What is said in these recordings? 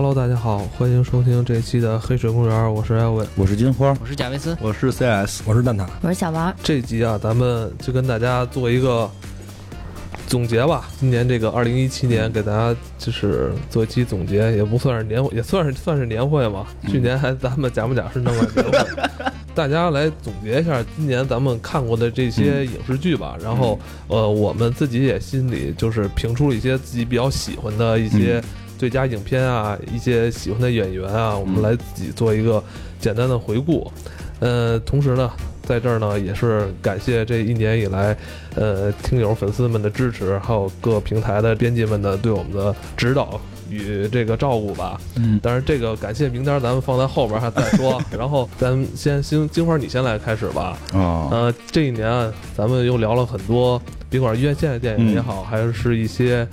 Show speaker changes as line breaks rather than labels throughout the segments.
Hello，大家好，欢迎收听这一期的《黑水公园》，我是艾文。
我是金花，
我是贾维斯，
我是 CS，
我是蛋挞，
我是小王。
这集啊，咱们就跟大家做一个总结吧。今年这个二零一七年，给大家就是做一期总结，也不算是年会，也算是算是年会嘛。去年还咱们讲不讲是弄了年会？大家来总结一下今年咱们看过的这些影视剧吧。然后呃，我们自己也心里就是评出了一些自己比较喜欢的一些最佳影片啊，一些喜欢的演员啊，我们来自己做一个简单的回顾。呃，同时呢，在这儿呢，也是感谢这一年以来，呃，听友粉丝们的支持，还有各平台的编辑们的对我们的指导与这个照顾吧。
嗯，
当然，这个感谢名单咱们放在后边还再说。然后咱们先金金花，你先来开始吧。
啊，
呃，这一年啊咱们又聊了很多，别管是院线的电影也好，还是一些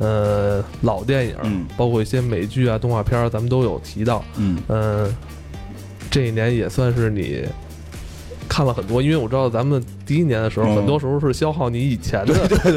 呃老电影，
嗯。
包括一些美剧啊、动画片儿，咱们都有提到。
嗯。
嗯，这一年也算是你看了很多，因为我知道咱们第一年的时候，
嗯。
很多时候是消耗你以前的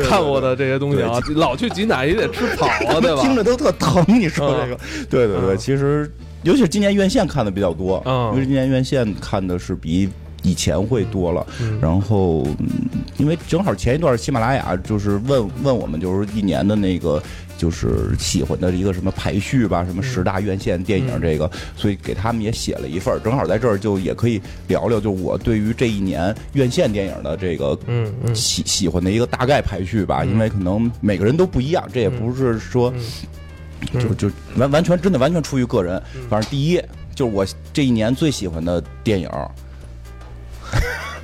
看过的这些东西啊，老去挤奶也得吃草啊，对吧？
听着都特疼。你说这个，对对对，
嗯。
其实尤其是今年院线看的比较多，
嗯。
因为今年院线看的是比以前会多了。
嗯。
然后，嗯因为正好前一段喜马拉雅就是问问我们，就是一年的那个就是喜欢的一个什么排序吧，什么十大院线电影
嗯
这个，所以给他们也写了一份儿，正好在这儿就也可以聊聊，就我对于这一年院线电影的这个喜喜欢的一个大概排序吧，因为可能每个人都不一样，这也不是说
嗯。
就就完完全真的完全出于个人。反正第一就是我这一年最喜欢的电影，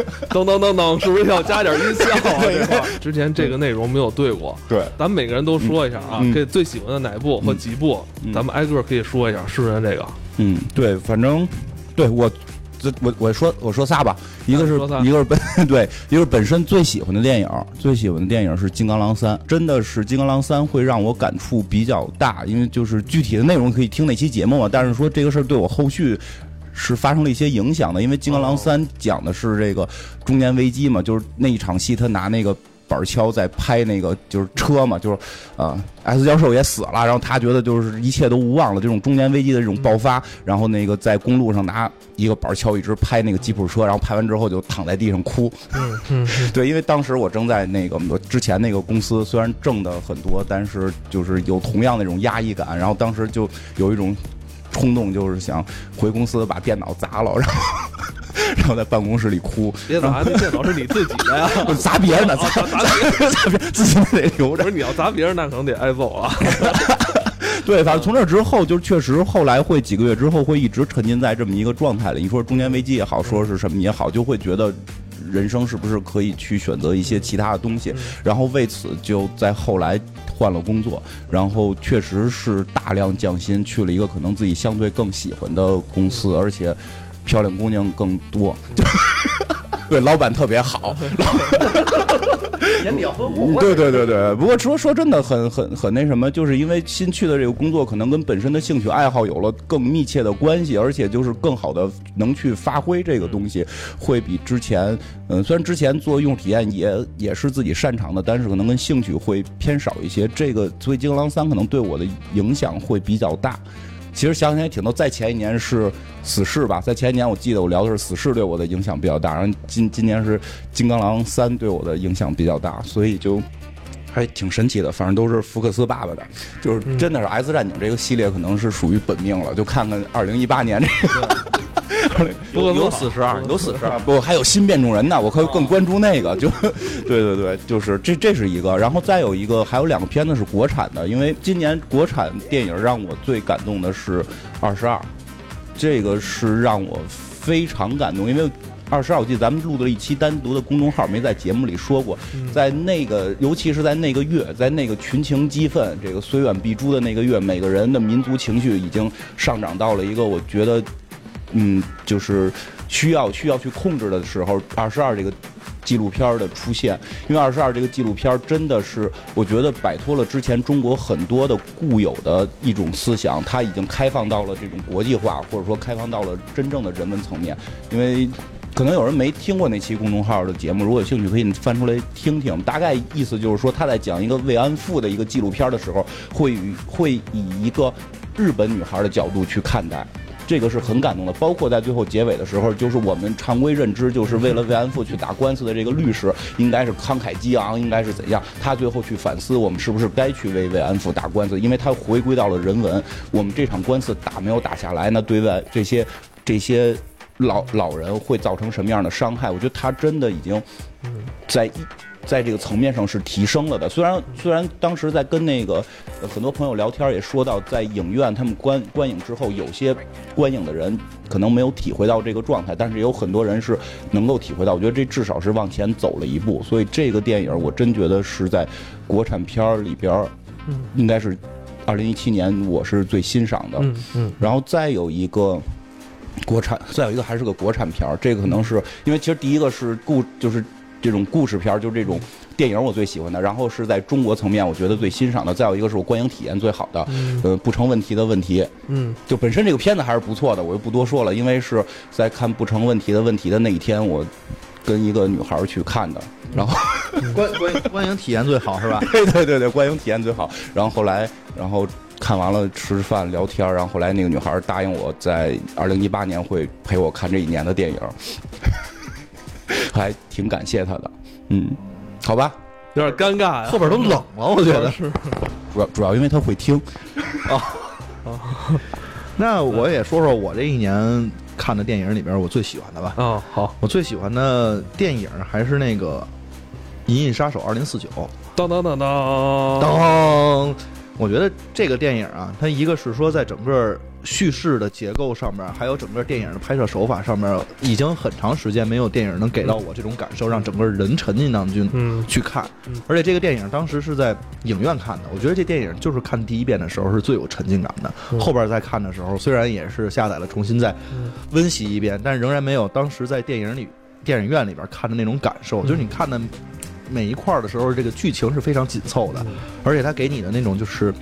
噔噔噔噔，是不是要加点音效啊？这块儿之前这个内容没有对过，
对，
咱们每个人都说一下啊，
嗯
可以最喜欢的哪部和几部，
嗯
咱们挨个可以说一下，试试这个。
嗯，对，反正对我。这我我说我说仨吧，一个是 一个是本对，一个是本身最喜欢的电影，最喜欢的电影是《金刚狼三》，真的是《金刚狼三》会让我感触比较大，因为就是具体的内容可以听那期节目嘛，但是说这个事儿对我后续是发生了一些影响的，因为《金刚狼三》讲的是这个中年危机嘛，就是那一场戏他拿那个。板锹在拍那个就是车嘛，就是，啊、s 教授也死了，然后他觉得就是一切都无望了，这种中年危机的这种爆发，然后那个在公路上拿一个板锹一直拍那个吉普车，然后拍完之后就躺在地上哭。
嗯嗯
对，因为当时我正在那个我之前那个公司，虽然挣的很多，但是就是有同样那种压抑感，然后当时就有一种冲动，就是想回公司把电脑砸了，然后然后在办公室里哭，
别砸，那电脑是你自己的呀。
就 砸别人的，砸
砸砸别人，
砸别人，自己得留着
不。是你要砸别人，那可能得挨揍啊。
对，反正从这之后，就是确实后来会几个月之后会一直沉浸在这么一个状态里。你说中年危机也好，说是什么也好，就会觉得人生是不是可以去选择一些其他的东西？然后为此就在后来换了工作，然后确实是大量降薪，去了一个可能自己相对更喜欢的公司，而且漂亮姑娘更多。对，老板特别好，
眼比较丰
嗯对对对对，不过说说真的很很很那什么，就是因为新去的这个工作，可能跟本身的兴趣爱好有了更密切的关系，而且就是更好的能去发挥这个东西，会比之前，嗯，虽然之前做用户体验也也是自己擅长的，但是可能跟兴趣会偏少一些。这个所以《金刚狼三》可能对我的影响会比较大。其实想想也挺多，在前一年是《死侍》吧，在前一年我记得我聊的是《死侍》对我的影响比较大，然后今今年是《金刚狼三》对我的影响比较大，所以就还挺神奇的。反正都是福克斯爸爸的，就是真的是《S 战警》这个系列可能是属于本命了。就看看二零一八年这个。
不过
有四十二，有四十二。
啊，不，还有新变种人呢，我可以更关注那个。就，对对对，就是这这是一个，然后再有一个，还有两个片子是国产的，因为今年国产电影让我最感动的是《二十二》，这个是让我非常感动，因为。二十二，我记得咱们录的一期单独的公众号，没在节目里说过，在那个，尤其是在那个月，在那个群情激愤、这个虽远必诛的那个月，每个人的民族情绪已经上涨到了一个我觉得嗯，就是需要需要去控制的时候，二十二这个纪录片的出现，因为二十二这个纪录片真的是，我觉得摆脱了之前中国很多的固有的一种思想，它已经开放到了这种国际化，或者说开放到了真正的人文层面，因为。可能有人没听过那期公众号的节目，如果有兴趣可以翻出来听听。大概意思就是说，他在讲一个慰安妇的一个纪录片的时候，会会以一个日本女孩的角度去看待。这个是很感动的，包括在最后结尾的时候，就是我们常规认知，就是为了慰安妇去打官司的这个律师，应该是慷慨激昂，应该是怎样？他最后去反思，我们是不是该去为慰安妇打官司？因为他回归到了人文，我们这场官司打没有打下来，那对外这些这些老老人会造成什么样的伤害？我觉得他真的已经在。在这个层面上是提升了的。虽然虽然当时在跟那个呃很多朋友聊天也说到，在影院他们观观影之后，有些观影的人可能没有体会到这个状态，但是有很多人是能够体会到。我觉得这至少是往前走了一步。所以这个电影我真觉得是在国产片儿里边儿，应该是二零一七年我是最欣赏的。
嗯嗯，
然后再有一个国产，再有一个还是个国产片儿。这个可能是因为其实第一个是故就是。这种故事片儿，就这种电影，我最喜欢的。然后是在中国层面，我觉得最欣赏的。再有一个是我观影体验最好的，呃，不成问题的问题。
嗯，
就本身这个片子还是不错的，我就不多说了。因为是在看不成问题的问题的那一天，我跟一个女孩去看的。然后
观观观影体验最好是吧？
对对对对，观影体验最好。然后后来，然后看完了吃饭聊天，然后后来那个女孩答应我在二零一八年会陪我看这一年的电影。还挺感谢他的，嗯，好吧，
有点尴尬呀，
后边都冷了，我觉得
是。
主要主要因为他会听，
那我也说说我这一年看的电影里边我最喜欢的吧。
啊，好，
我最喜欢的电影还是那个《银翼杀手二零四九》。
当当当当
当，我觉得这个电影啊，它一个是说在整个叙事的结构上面，还有整个电影的拍摄手法上面，已经很长时间没有电影能给到我这种感受，让整个人沉浸当中
嗯
去看
嗯。
而且这个电影当时是在影院看的，我觉得这电影就是看第一遍的时候是最有沉浸感的。
嗯
后边再看的时候，虽然也是下载了重新再
嗯
温习一遍，但仍然没有当时在电影里电影院里边看的那种感受。就是你看的每一块儿的时候，这个剧情是非常紧凑的，而且它给你的那种就是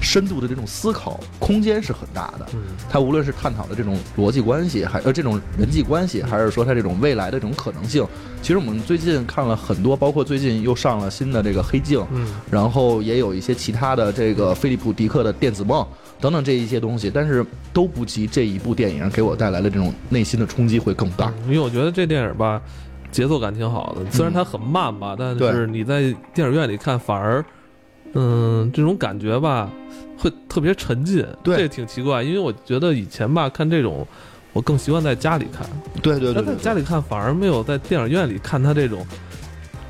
深度的这种思考空间是很大的。
嗯
它无论是探讨的这种逻辑关系，还呃这种人际关系，还是说它这种未来的这种可能性，其实我们最近看了很多，包括最近又上了新的这个《黑镜》，
嗯
然后也有一些其他的这个菲利普迪克的《电子梦》等等这一些东西，但是都不及这一部电影给我带来的这种内心的冲击会更大。
因为我觉得这电影吧，节奏感挺好的，虽然它很慢吧，但是你在电影院里看，反而，嗯，这种感觉吧，会特别沉浸。
对。
这挺奇怪，因为我觉得以前吧看这种，我更习惯在家里看，
对对对。
但在家里看反而没有在电影院里看它这种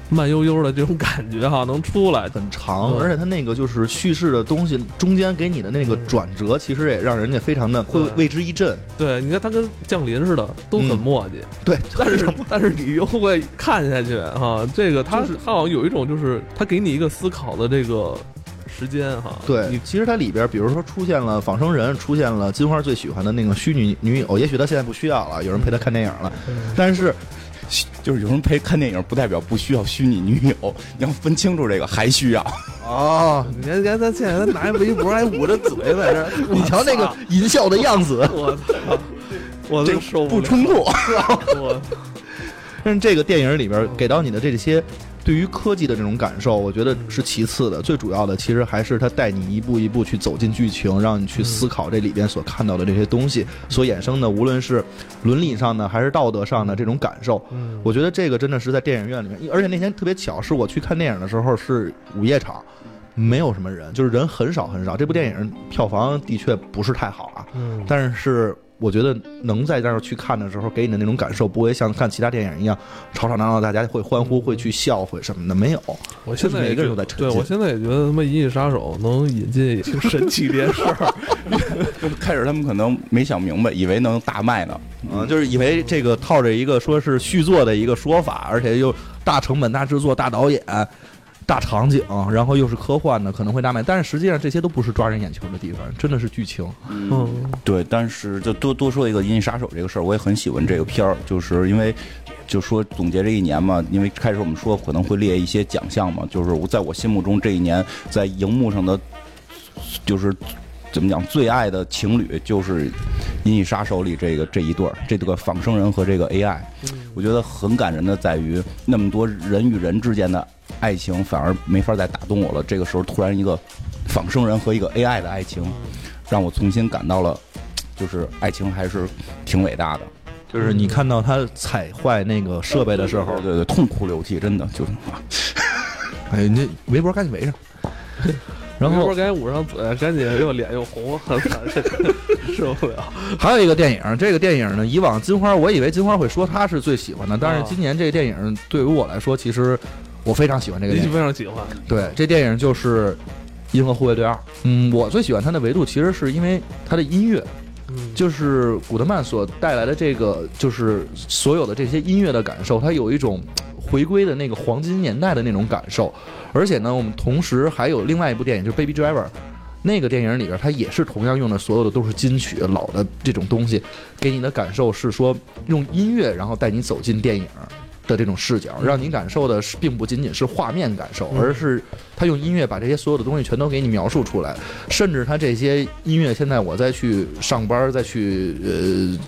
慢悠悠的这种感觉哈能出来。
很长，而且它那个就是叙事的东西中间给你的那个转折，其实也让人家非常的会为之一振。
对，你看它跟降临似的，都很
嗯
磨叽。
对，
但是但是你又会看下去哈，这个它
就是
它好像有一种就是它给你一个思考的这个时间哈。
对
你
其实它里边，比如说出现了仿生人，出现了金花最喜欢的那个虚拟女友，也许他现在不需要了，有人陪他看电影了，但是
就是有人陪看电影，不代表不需要虚拟女友，你要分清楚这个，还需要。
哦，
你看，你看他现在他拿着围脖还捂着嘴在这儿，
你瞧那个淫笑的样子。
我操，我受了
不冲突。
我
但是这个电影里边给到你的这些对于科技的这种感受，我觉得是其次的，最主要的其实还是它带你一步一步去走进剧情，让你去思考这里边所看到的这些东西所衍生的，无论是伦理上的还是道德上的这种感受。
嗯
我觉得这个真的是在电影院里面，而且那天特别巧，是我去看电影的时候是午夜场，没有什么人，就是人很少很少。这部电影票房的确不是太好啊，
嗯，
但是我觉得能在那儿去看的时候，给你的那种感受，不会像看其他电影一样吵吵闹闹，大家会欢呼、会去笑、会什么的，没有。
我现在
每个人
觉
都在沉浸
对我现在也觉得他妈《银翼杀手》能引进挺神奇的事儿。
开始他们可能没想明白，以为能大卖呢。
嗯，就是以为这个套着一个说是续作的一个说法，而且又大成本、大制作、大导演、大场景，然后又是科幻的，可能会大卖。但是实际上这些都不是抓人眼球的地方，真的是剧情。
嗯
对，但是就多多说一个《银翼杀手》这个事儿，我也很喜欢这个片儿，就是因为就说总结这一年嘛，因为开始我们说可能会列一些奖项嘛，就是我在我心目中这一年在荧幕上的就是怎么讲最爱的情侣就是《银翼杀手》里这个这一对儿，这个仿生人和这个 AI，我觉得很感人的在于那么多人与人之间的爱情反而没法再打动我了，这个时候突然一个仿生人和一个 AI 的爱情。让我重新感到了，就是爱情还是挺伟大的。
就是你看到他踩坏那个设备的时候，
对对，痛哭流涕，真的就是。
哎，你这围脖赶紧围上。然后
围脖赶紧捂上嘴，赶紧又脸又红，很惨，受不了。
还有一个电影，这个电影呢，以往金花我以为金花会说她是最喜欢的，但是今年这个电影对于我来说，其实我非常喜欢这个电影。
非常喜欢，
对，这电影就是《银河护卫队二》。嗯，我最喜欢它的维度其实是因为它的音乐，
嗯，
就是古德曼所带来的这个，就是所有的这些音乐的感受，它有一种回归的那个黄金年代的那种感受。而且呢，我们同时还有另外一部电影，就是《Baby Driver》。那个电影里边，它也是同样用的所有的都是金曲，老的这种东西，给你的感受是说用音乐，然后带你走进电影的这种视角，让你感受的是并不仅仅是画面感受，
嗯
而是他用音乐把这些所有的东西全都给你描述出来，甚至他这些音乐，现在我再去上班、再去呃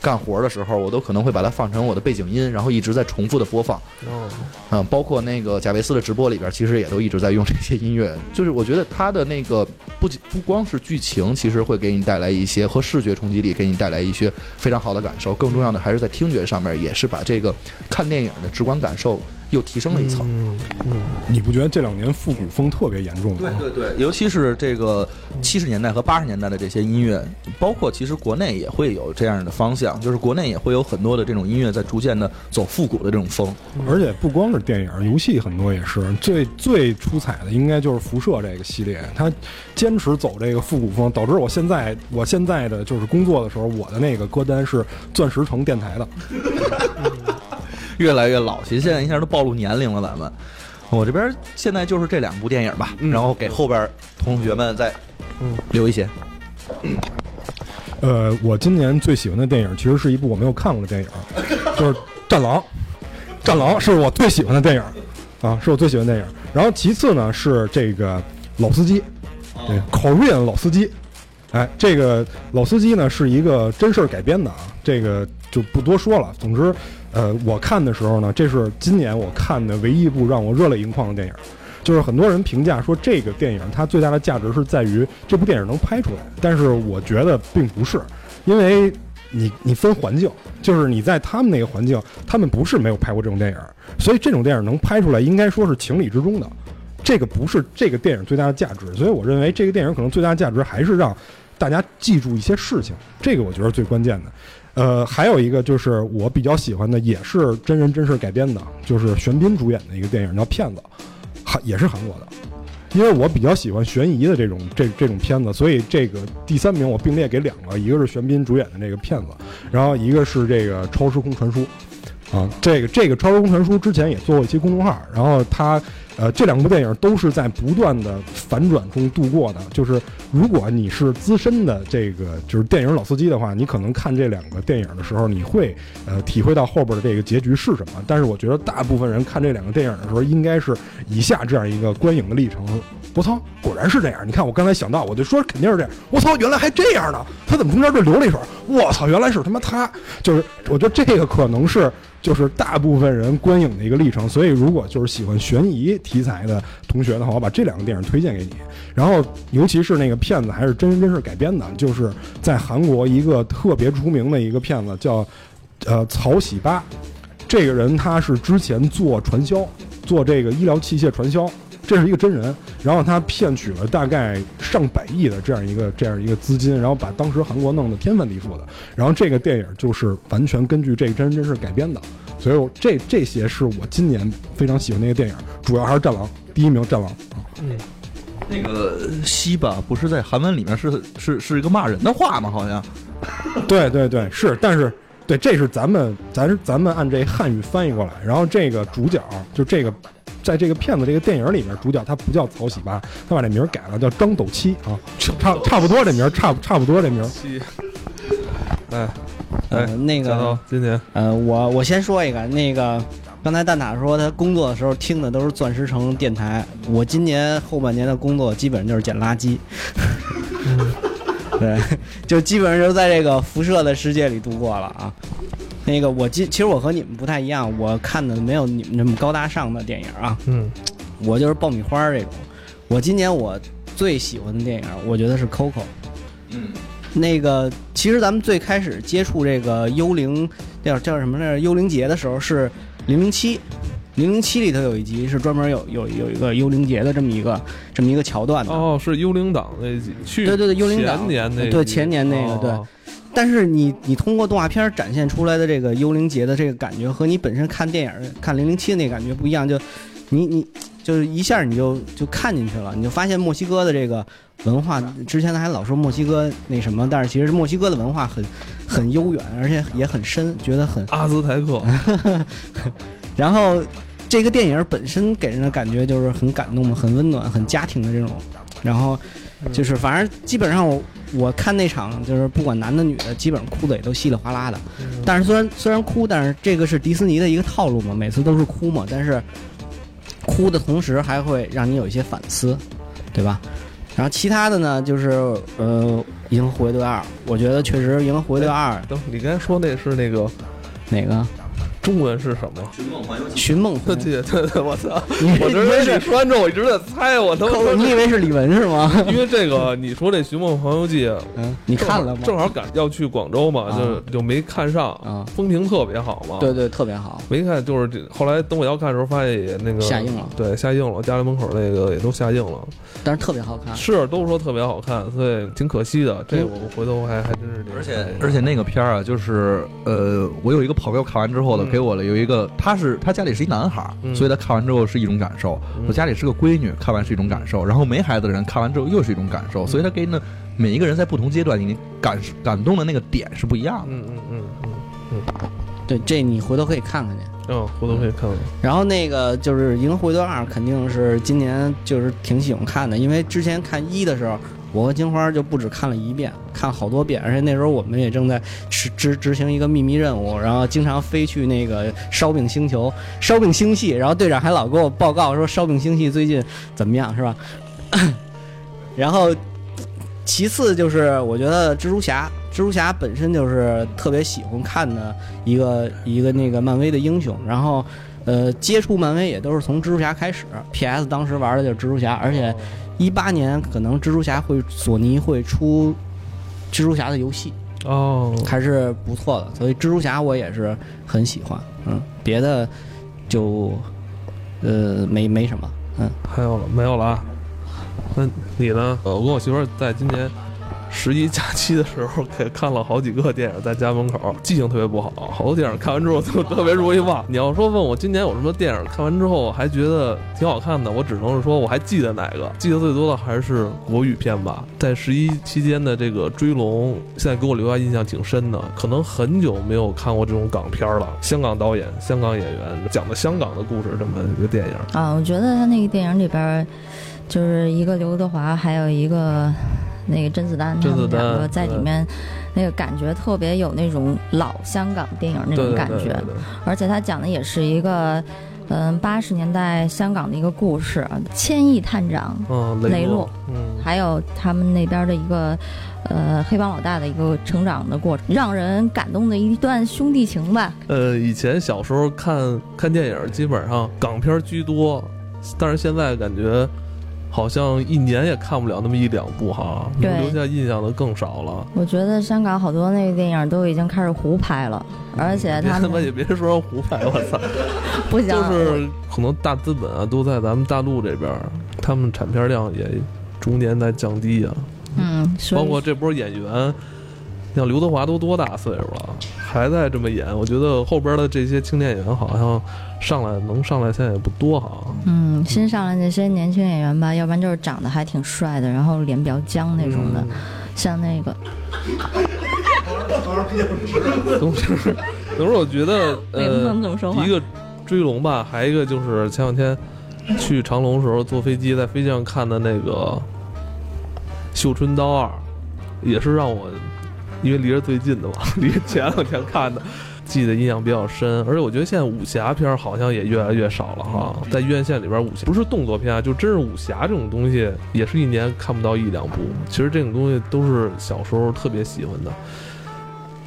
干活的时候，我都可能会把它放成我的背景音，然后一直在重复的播放。
哦，
嗯，包括那个贾维斯的直播里边，其实也都一直在用这些音乐。就是我觉得他的那个不仅不光是剧情，其实会给你带来一些和视觉冲击力，给你带来一些非常好的感受。更重要的还是在听觉上面，也是把这个看电影的直观感受又提升了一层。
嗯嗯，
你不觉得这两年复古风特别严重吗？
对对，尤其是这个七十年代和八十年代的这些音乐，包括其实国内也会有这样的方向，就是国内也会有很多的这种音乐在逐渐的走复古的这种风。
而且不光是电影，游戏很多也是。最最出彩的应该就是辐射这个系列，它坚持走这个复古风，导致我现在我现在的就是工作的时候，我的那个歌单是钻石城电台的。
越来越老气，现在一下都暴露年龄了。咱们，我这边现在就是这两部电影吧，然后给后边同学们再
嗯
留一些。
呃，我今年最喜欢的电影其实是一部我没有看过的电影，就是《战狼》。《战狼》是我最喜欢的电影，啊，是我最喜欢的电影。然后其次呢是这个老司机，对，Korean 老司机。哎，这个老司机呢是一个真事儿改编的啊，这个就不多说了。总之，呃，我看的时候呢，这是今年我看的唯一一部让我热泪盈眶的电影。就是很多人评价说这个电影它最大的价值是在于这部电影能拍出来，但是我觉得并不是，因为你你分环境，就是你在他们那个环境，他们不是没有拍过这种电影，所以这种电影能拍出来，应该说是情理之中的。这个不是这个电影最大的价值，所以我认为这个电影可能最大的价值还是让大家记住一些事情，这个我觉得最关键的。呃，还有一个就是我比较喜欢的，也是真人真事改编的，就是玄彬主演的一个电影叫《骗子》，韩也是韩国的。因为我比较喜欢悬疑的这种 这这种片子，所以这个第三名我并列给两个，一个是玄彬主演的那个《骗子》，然后一个是这个《超时空传输》。啊，这个这个《超时空传输》之前也做过一期公众号，然后它呃这两部电影都是在不断的反转中度过的。就是如果你是资深的这个就是电影老司机的话，你可能看这两个电影的时候，你会呃体会到后边的这个结局是什么。但是我觉得大部分人看这两个电影的时候，应该是以下这样一个观影的历程：我操，果然是这样！你看我刚才想到，我就说肯定是这样。我操，原来还这样呢！他怎么中间就留了一手？我操，原来是他妈他！就是我觉得这个可能是。就是大部分人观影的一个历程，所以如果就是喜欢悬疑题材的同学的话，我把这两个电影推荐给你。然后，尤其是那个骗子还是真人真事改编的，就是在韩国一个特别出名的一个骗子叫呃曹喜八，这个人他是之前做传销，做这个医疗器械传销，这是一个真人。然后他骗取了大概上百亿的这样一个这样一个资金，然后把当时韩国弄得天翻地覆的。然后这个电影就是完全根据这个真人真事改编的，所以我这这些是我今年非常喜欢的一个电影，主要还是《战狼》，第一名《战狼》啊。
嗯那个西吧，不是在韩文里面是是是一个骂人的话吗？好像。
对对对，是，但是对，这是咱们咱咱们按这汉语翻译过来，然后这个主角就这个。在这个片子这个电影里面，主角他不叫曹喜八，他把这名改了，叫张斗七啊，差差不多这名，差差不多这名。
七，哎
呃，
哎，
那个，
今年
呃，我我先说一个，那个刚才蛋挞说他工作的时候听的都是钻石城电台，我今年后半年的工作基本上就是捡垃圾，对，就基本上就在这个辐射的世界里度过了啊。那个我今其实我和你们不太一样，我看的没有你们那么高大上的电影啊，
嗯
我就是爆米花这种。我今年我最喜欢的电影，我觉得是 Coco。
嗯，
那个其实咱们最开始接触这个幽灵叫叫什么来着？幽灵节的时候是零零七。零零七里头有一集是专门有有有一个幽灵节的这么一个这么一个桥段的，
哦，是幽灵党那集，去
对对对幽灵党
前年那集
对前年那个对
哦
但是你你通过动画片展现出来的这个幽灵节的这个感觉和你本身看电影看零零七的那个感觉不一样，就你你就是一下你就就看进去了，你就发现墨西哥的这个文化，之前他还老说墨西哥那什么，但是其实墨西哥的文化很很悠远，而且也很深，觉得很
阿兹台克，
然后这个电影本身给人的感觉就是很感动、很温暖、很家庭的这种。然后就是反正基本上我我看那场就是不管男的女的，基本上哭的也都稀里哗啦的。但是虽然虽然哭，但是这个是迪士尼的一个套路嘛，每次都是哭嘛，但是哭的同时还会让你有一些反思，对吧？然后其他的呢，就是呃，《银河护卫队二》，我觉得确实《银河护卫队二》
等你刚才说那是那个
哪个
中文是什么？
《寻梦环游记》
对对对，我操！
你
我这
以为是
你说完之后，我一直在猜，我他妈
扣你以为是李玟是吗？
因为这个，你说这《寻梦环游记》，
嗯，你看了吗？
正好赶要去广州嘛，
啊
就就没看上
啊，
风评特别好嘛。
对对，特别好。
没看，就是这后来等我要看的时候，发现也那个
下映了
对，下映了，家里门口那个也都下映了，
但是特别好看。
是都说特别好看，所以挺可惜的。这我回头还还真是
而且而且那个片儿啊，就是呃，我有一个朋友看完之后呢，
嗯
给我了有一个，他是他家里是一男孩所以他看完之后是一种感受。
嗯
我家里是个闺女，看完是一种感受，然后没孩子的人看完之后又是一种感受，所以他给呢每一个人在不同阶段，你感感动的那个点是不一样的。
嗯嗯嗯嗯
对，这你回头可以看看去。
嗯，回头可以看看。
然后那个就是《银河护卫队二》，肯定是今年就是挺喜欢看的，因为之前看一的时候，我和金花就不止看了一遍，看好多遍，而且那时候我们也正在执执执行一个秘密任务，然后经常飞去那个烧饼星球、烧饼星系，然后队长还老给我报告说烧饼星系最近怎么样，是吧？然后其次就是我觉得蜘蛛侠，蜘蛛侠本身就是特别喜欢看的一个一个那个漫威的英雄，然后呃接触漫威也都是从蜘蛛侠开始，PS 当时玩的就是蜘蛛侠，而且一八年可能蜘蛛侠会索尼会出蜘蛛侠的游戏，
哦，
还是不错的，所以蜘蛛侠我也是很喜欢，嗯，别的就呃没没什么，嗯。
还有了没有了啊？那你呢？呃，我跟我媳妇儿在今年十一假期的时候，给看了好几个电影，在家门口，记性特别不好，好多电影看完之后就特别容易忘。你要说问我今年有什么电影看完之后还觉得挺好看的，我只能是说我还记得哪个，记得最多的还是国语片吧。在十一期间的这个《追龙》，现在给我留下印象挺深的，可能很久没有看过这种港片了。香港导演、香港演员讲的香港的故事，这么一个电影。
啊，我觉得他那个电影里边，就是一个刘德华，还有一个那个甄子丹，他们两个在里面，那个感觉特别有那种老香港电影那种感觉，而且他讲的也是一个。嗯，八十年代香港的一个故事，千亿探长，
嗯，
雷洛
洛，嗯，
还有他们那边的一个呃黑帮老大的一个成长的过程，让人感动的一段兄弟情吧。
呃，以前小时候看看电影，基本上港片居多，但是现在感觉好像一年也看不了那么一两部哈，留下印象的更少了。
我觉得香港好多那个电影都已经开始胡拍了，而且他们
他妈也别说胡拍，我操！
不行，
就是可能大资本啊都在咱们大陆这边，他们产片量也逐年在降低啊。
嗯，
包括这波演员，像刘德华都多大岁数了，还在这么演，我觉得后边的这些青年演员好像上来能上来现在也不多哈。
嗯，新上来那些年轻演员吧，要不然就是长得还挺帅的，然后脸比较僵那种的，
嗯
像那个
总是，总是我觉得呃，一。个追龙吧，还一个就是前两天去长隆的时候坐飞机，在飞机上看的那个《绣春刀二》，也是让我因为离着最近的嘛，离前两天看的。记得印象比较深，而且我觉得现在武侠片好像也越来越少了哈，在院线里边，武侠不是动作片啊，就真是武侠这种东西，也是一年看不到一两部。其实这种东西都是小时候特别喜欢的。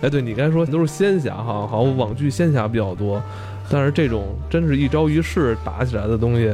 哎，对你刚才说都是仙侠哈，好像网剧仙侠比较多，但是这种真是一招一式打起来的东西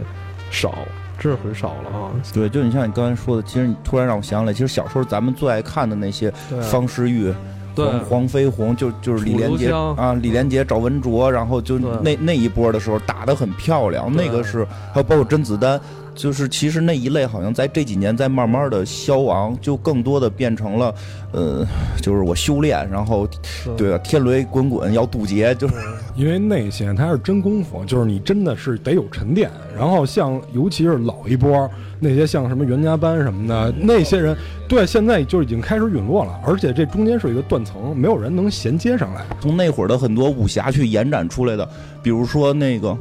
少。真是很少了啊。
对，就你像你刚才说的，其实你突然让我想起来，其实小时候咱们最爱看的那些
对
方世玉、
对
黄黄飞鸿，就就是李连杰啊，李连杰、赵文卓，然后就那那一波的时候打得很漂亮，那个是还有包括甄子丹。就是其实那一类好像在这几年在慢慢的消亡，就更多的变成了，呃，就是我修炼，然后对啊，天雷滚滚要渡劫，就是
因为那些它是真功夫，就是你真的是得有沉淀。然后像尤其是老一波那些像什么袁家班什么的那些人，对，现在就已经开始陨落了，而且这中间是一个断层，没有人能衔接上来。
从那会儿的很多武侠去延展出来的，比如说那个。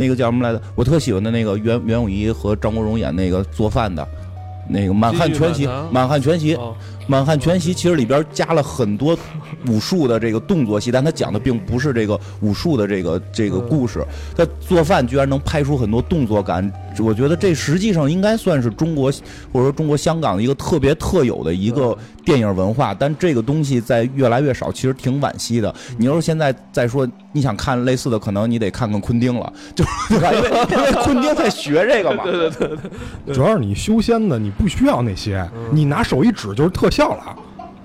那个叫什么来着？我特喜欢的那个袁袁咏仪和张国荣演那个做饭的，那个《满汉全席》。满汉全席，
哦
满汉全席其实里边加了很多武术的这个动作戏，但他讲的并不是这个武术的这个这个故事。他做饭居然能拍出很多动作感，我觉得这实际上应该算是中国或者说中国香港的一个特别特有的一个电影文化。但这个东西在越来越少，其实挺惋惜的。你要是现在再说你想看类似的，可能你得看看昆汀了，就 对吧？因为因为昆汀在学这个嘛。
对对对对，
主要是你修仙的，你不需要那些，你拿手一指就是特效了。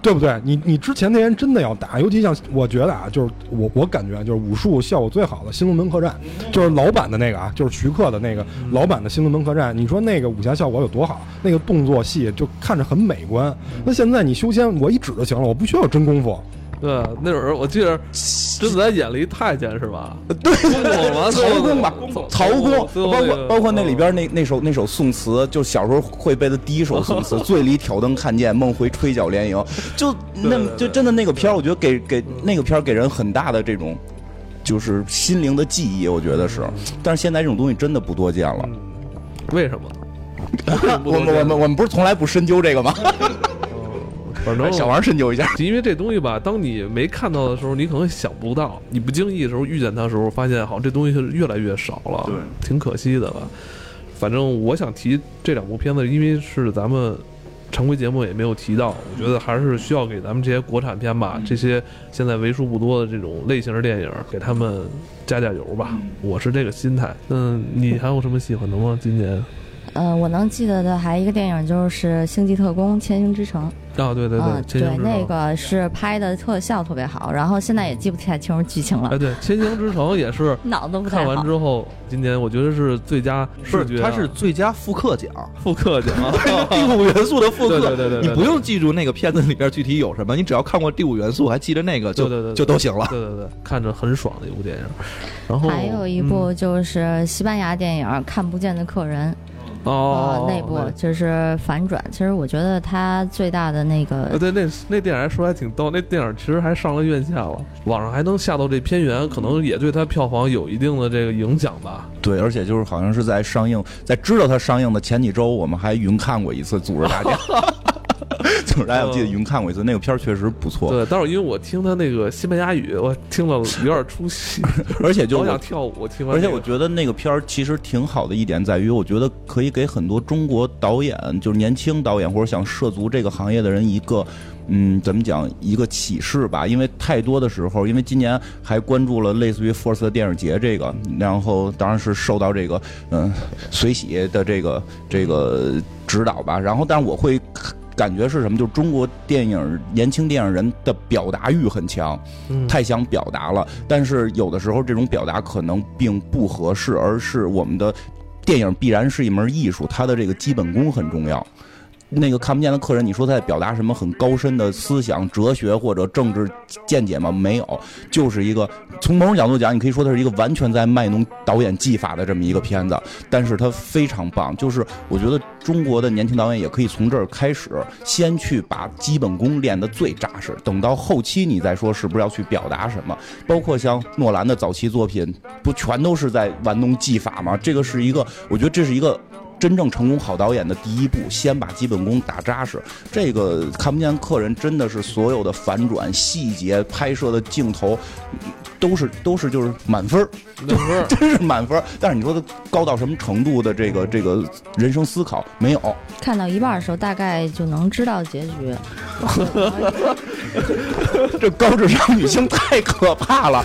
对不对？你你之前那人真的要打，尤其像我觉得啊，就是我我感觉就是武术效果最好的《新龙门客栈》，就是老版的那个啊，就是徐克的那个老版的《新龙门客栈》。你说那个武侠效果有多好？那个动作戏就看着很美观。那现在你修仙，我一指就行了，我不需要真功夫。
对，那会儿我记得甄子丹演了一太监是吧？
对，曹公吧，曹公，包括包括那里边那那首那首宋词，就小时候会背的第一首宋词 “醉里挑灯看剑，梦回吹角连营”，就那就真的那个片儿，我觉得给给那个片儿给人很大的这种就是心灵的记忆，我觉得是。但是现在这种东西真的不多见了。
为什么？
我们我们我们不是从来不深究这个吗？
反正
小王深究一下。
因为这东西吧，当你没看到的时候，你可能想不到；你不经意的时候遇见它的时候，发现好像这东西是越来越少了，
对，
挺可惜的吧。反正我想提这两部片子，因为是咱们常规节目也没有提到，我觉得还是需要给咱们这些国产片吧，这些现在为数不多的这种类型的电影，给他们加加油吧。我是这个心态。嗯，你还有什么喜欢的吗？今年？
呃，我能记得的还一个电影就是《星际特工：千星之城》
啊，对对对，对，
那个是拍的特效特别好，然后现在也记不太清楚剧情了
哎，，对，《千星之城》也是
脑子不太
看完。之后，今年我觉得是最佳
不
视觉、
是，
啊，
它是最佳复刻奖，
复刻奖，
第五元素的复刻。
对对对对对
你不用记住那个片子里边具体有什么，你只要看过第五元素，还记得那个就
对对对对
就都行了。
对对对，看着很爽的一部电影。然后
还有一部就是西班牙电影《看不见的客人》
嗯哦
啊，，那部就是反转。其实我觉得它最大的那
呃，
个
对，那那电影还说还挺逗，那电影其实还上了院线了，网上还能下到这片源，可能也对它票房有一定的这个影响吧。
对，而且就是好像是在上映，在知道它上映的前几周，我们还云看过一次，组织大家，组织大家，我记得云看过一次，那个片儿确实不错，
对，但是因为我听他那个西班牙语，我听了有点出戏，
而且就我
想跳舞。听完
而且我觉得那个片儿其实挺好的一点在于，我觉得可以给很多中国导演，就是年轻导演或者想涉足这个行业的人一个。嗯，怎么讲一个启示吧？因为太多的时候，因为今年还关注了类似于 Force 的电影节这个，然后当然是受到这个嗯随喜的这个这个指导吧。然后，但是我会感觉是什么？就是中国电影年轻电影人的表达欲很强，
嗯
太想表达了，但是有的时候这种表达可能并不合适，而是我们的电影必然是一门艺术，它的这个基本功很重要。那个看不见的客人，你说他在表达什么很高深的思想、哲学或者政治见解吗？没有，就是一个从某种角度讲，你可以说它是一个完全在卖弄导演技法的这么一个片子，但是它非常棒。就是我觉得中国的年轻导演也可以从这儿开始，先去把基本功练得最扎实，等到后期你再说是不是要去表达什么。包括像诺兰的早期作品，不全都是在玩弄技法吗？这个是一个，我觉得这是一个。真正成功好导演的第一步，先把基本功打扎实。这个看不见客人真的是所有的反转、细节、拍摄的镜头，都是都是就是满分儿，
那不是
真是满分儿。但是你说他高到什么程度的这个这个人生思考没有？
看到一半的时候，大概就能知道结局。
这高智商女性太可怕了。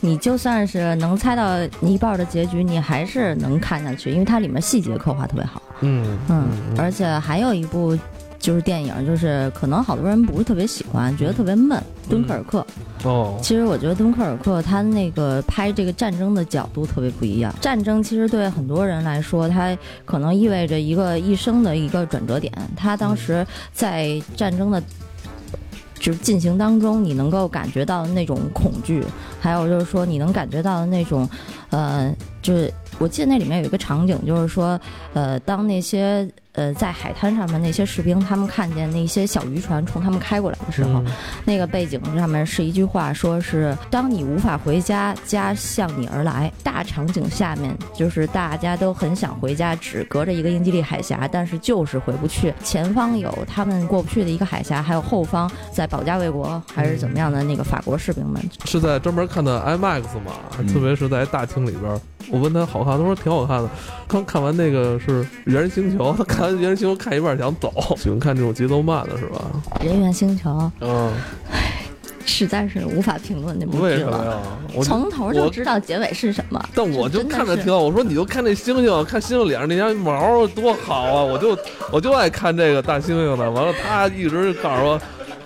你就算是能猜到一半的结局，你还是能看下去，因为它里面细节刻画特别好。
嗯
嗯，而且还有一部就是电影，就是可能好多人不是特别喜欢，觉得特别闷，《敦刻尔克》。
哦，
其实我觉得敦刻尔克他那个拍这个战争的角度特别不一样。战争其实对很多人来说，它可能意味着一个一生的一个转折点。他当时在战争的。就是进行当中，你能够感觉到的那种恐惧，还有就是说你能感觉到的那种，呃，就是我记得那里面有一个场景，就是说，呃，当那些呃在海滩上面那些士兵，他们看见那些小渔船从他们开过来的时候，那个背景上面是一句话，说是当你无法回家，家向你而来。大场景下面就是大家都很想回家，只隔着一个英吉利海峡，但是就是回不去。前方有他们过不去的一个海峡，还有后方在保家卫国还是怎么样的那个法国士兵们。
是在专门看的 IMAX 嘛，特别是在大厅里边。我问他好看，他说挺好看的。刚看完那个是《猿人星球》，他看完《猿人星球》看一半想走，喜欢看这种节奏慢的是吧？
人猿星球，
嗯，
实在是无法评论那部剧
为什么
了。
呀？我
从头就知道结尾是什么。
但我就看着挺好。我说你就看那星星，看星星脸上那些毛多好啊！我就我就爱看这个大猩猩的。完了，他一直告诉我，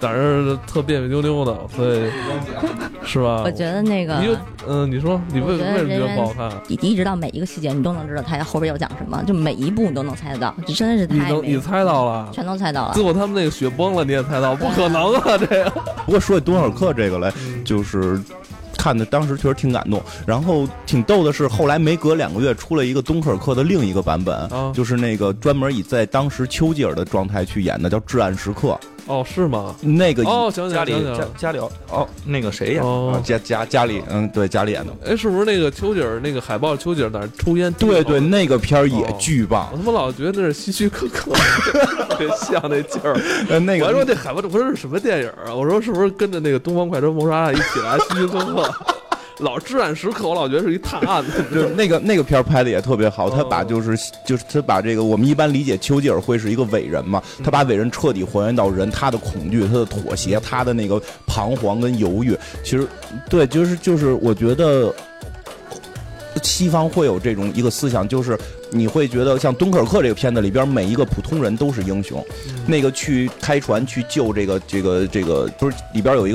在这儿特别别扭扭的，所以 是吧？
我觉得那个
嗯，你说你为为什么觉得不好看？
一一直到每一个细节，你都能知道他后边要讲什么，就每一步你都能猜得到，这真的是
你
太你，
能你猜到了？
全都猜到了
最。后他们那个雪崩了，你也猜到？不可能啊！这个
不过说起敦刻尔克这个来，
嗯
就是看的当时确实挺感动。然后挺逗的是，后来没隔两个月出了一个敦刻尔克的另一个版本，
啊
就是那个专门以在当时丘吉尔的状态去演的，叫《至暗时刻》。
哦，是吗？
那个以
哦，想起
家里
想起来。
家家里哦，那个谁演
的
哦，
家家家里，嗯，对，家里演的。
哎，是不是那个丘吉尔那个海报？丘吉尔在那儿抽烟？
对对，那个片儿也
哦
巨棒
我。他妈老觉得那是希区柯克，特 别像那劲儿。
呃，那
我还说
个
这海报，我说是什么电影啊？我说是不是跟着那个《东方快车谋杀案》一起来？希区柯克，老至暗时刻，我老觉得是一探案的。
就是那个那个片儿拍的也特别好，他把
哦
就是就是他把这个我们一般理解丘吉尔会是一个伟人嘛，他把伟人彻底还原到人，他的恐惧、他的妥协、他的那个彷徨跟犹豫，其实对，就是就是我觉得。西方会有这种一个思想，就是你会觉得像敦刻尔克这个片子里边，每一个普通人都是英雄。那个去开船去救这个这个这个，不是里边有一个